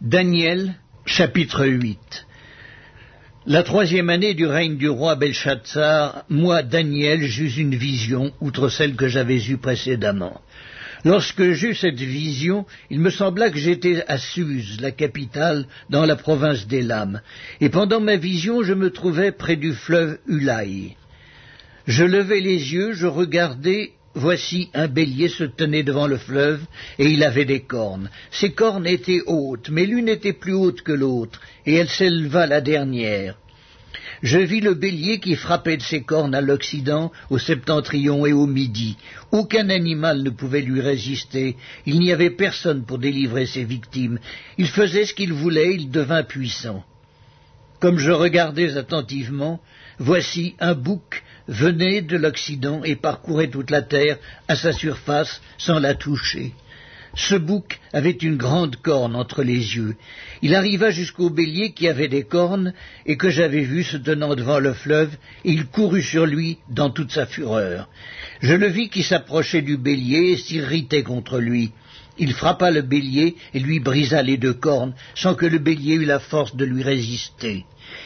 Daniel, chapitre 8 La troisième année du règne du roi Belshazzar, moi, Daniel, j'eus une vision, outre celle que j'avais eue précédemment. Lorsque j'eus cette vision, il me sembla que j'étais à Suse, la capitale, dans la province d'Elam, et pendant ma vision, je me trouvais près du fleuve Ulaï. Je levai les yeux, je regardai, Voici un bélier se tenait devant le fleuve, et il avait des cornes. Ses cornes étaient hautes, mais l'une était plus haute que l'autre, et elle s'éleva la dernière. Je vis le bélier qui frappait de ses cornes à l'Occident, au septentrion et au Midi. Aucun animal ne pouvait lui résister. Il n'y avait personne pour délivrer ses victimes. Il faisait ce qu'il voulait, il devint puissant. Comme je regardais attentivement, voici un bouc venait de l'Occident et parcourait toute la terre à sa surface sans la toucher. Ce bouc avait une grande corne entre les yeux. Il arriva jusqu'au bélier qui avait des cornes et que j'avais vu se tenant devant le fleuve, et il courut sur lui dans toute sa fureur. Je le vis qui s'approchait du bélier et s'irritait contre lui. Il frappa le bélier et lui brisa les deux cornes, sans que le bélier eût la force de lui résister.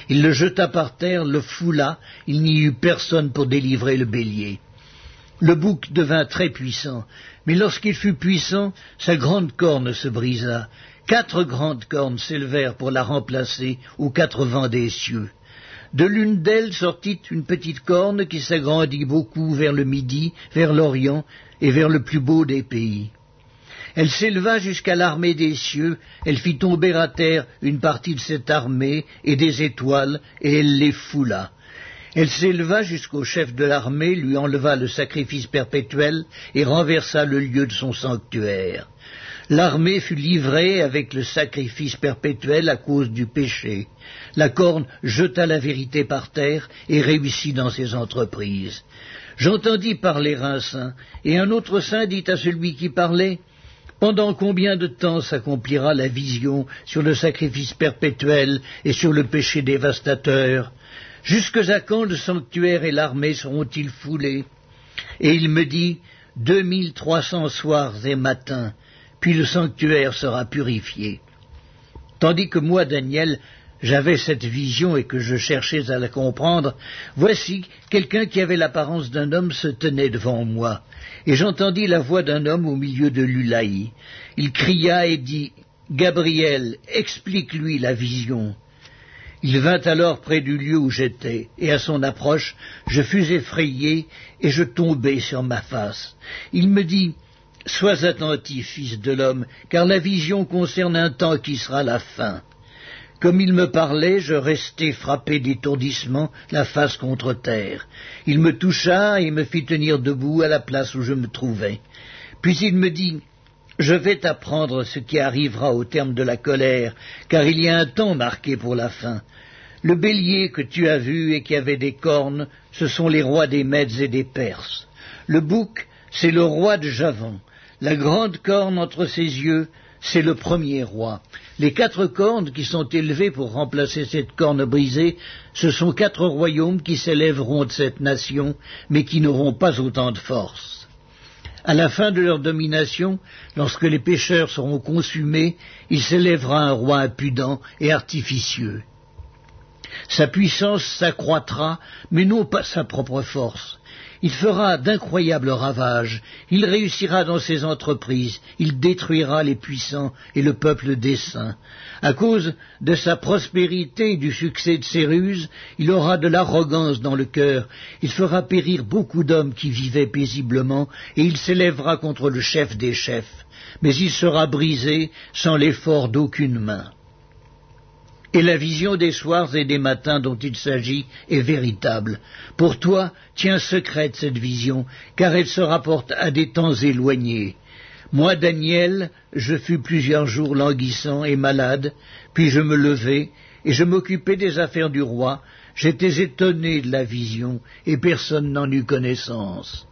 Il le jeta par terre, le foula, il n'y eut personne pour délivrer le bélier. Le bouc devint très puissant, mais lorsqu'il fut puissant, sa grande corne se brisa. Quatre grandes cornes s'élevèrent pour la remplacer aux quatre vents des cieux. De l'une d'elles sortit une petite corne qui s'agrandit beaucoup vers le midi, vers l'Orient et vers le plus beau des pays. Elle s'éleva jusqu'à l'armée des cieux, elle fit tomber à terre une partie de cette armée et des étoiles, et elle les foula. Elle s'éleva jusqu'au chef de l'armée, lui enleva le sacrifice perpétuel et renversa le lieu de son sanctuaire. L'armée fut livrée avec le sacrifice perpétuel à cause du péché. La corne jeta la vérité par terre et réussit dans ses entreprises. J'entendis parler un saint, et un autre saint dit à celui qui parlait pendant combien de temps s'accomplira la vision sur le sacrifice perpétuel et sur le péché dévastateur? Jusque à quand le sanctuaire et l'armée seront-ils foulés? Et il me dit, deux mille trois cents soirs et matins, puis le sanctuaire sera purifié. Tandis que moi, Daniel, j'avais cette vision et que je cherchais à la comprendre, voici quelqu'un qui avait l'apparence d'un homme se tenait devant moi, et j'entendis la voix d'un homme au milieu de l'Ulaï. Il cria et dit Gabriel, explique-lui la vision. Il vint alors près du lieu où j'étais, et à son approche, je fus effrayé, et je tombai sur ma face. Il me dit Sois attentif, fils de l'homme, car la vision concerne un temps qui sera la fin. Comme il me parlait, je restai frappé d'étourdissement, la face contre terre. Il me toucha et me fit tenir debout à la place où je me trouvais. Puis il me dit Je vais t'apprendre ce qui arrivera au terme de la colère, car il y a un temps marqué pour la fin. Le bélier que tu as vu et qui avait des cornes, ce sont les rois des Mèdes et des Perses. Le bouc, c'est le roi de Javan. La grande corne entre ses yeux, c'est le premier roi. Les quatre cornes qui sont élevées pour remplacer cette corne brisée, ce sont quatre royaumes qui s'élèveront de cette nation, mais qui n'auront pas autant de force. À la fin de leur domination, lorsque les pécheurs seront consumés, il s'élèvera un roi impudent et artificieux. Sa puissance s'accroîtra, mais non pas sa propre force. Il fera d'incroyables ravages, il réussira dans ses entreprises, il détruira les puissants et le peuple des saints. À cause de sa prospérité et du succès de ses ruses, il aura de l'arrogance dans le cœur, il fera périr beaucoup d'hommes qui vivaient paisiblement, et il s'élèvera contre le chef des chefs, mais il sera brisé sans l'effort d'aucune main. Et la vision des soirs et des matins dont il s'agit est véritable. Pour toi, tiens secrète cette vision, car elle se rapporte à des temps éloignés. Moi, Daniel, je fus plusieurs jours languissant et malade, puis je me levai, et je m'occupais des affaires du roi, j'étais étonné de la vision, et personne n'en eut connaissance.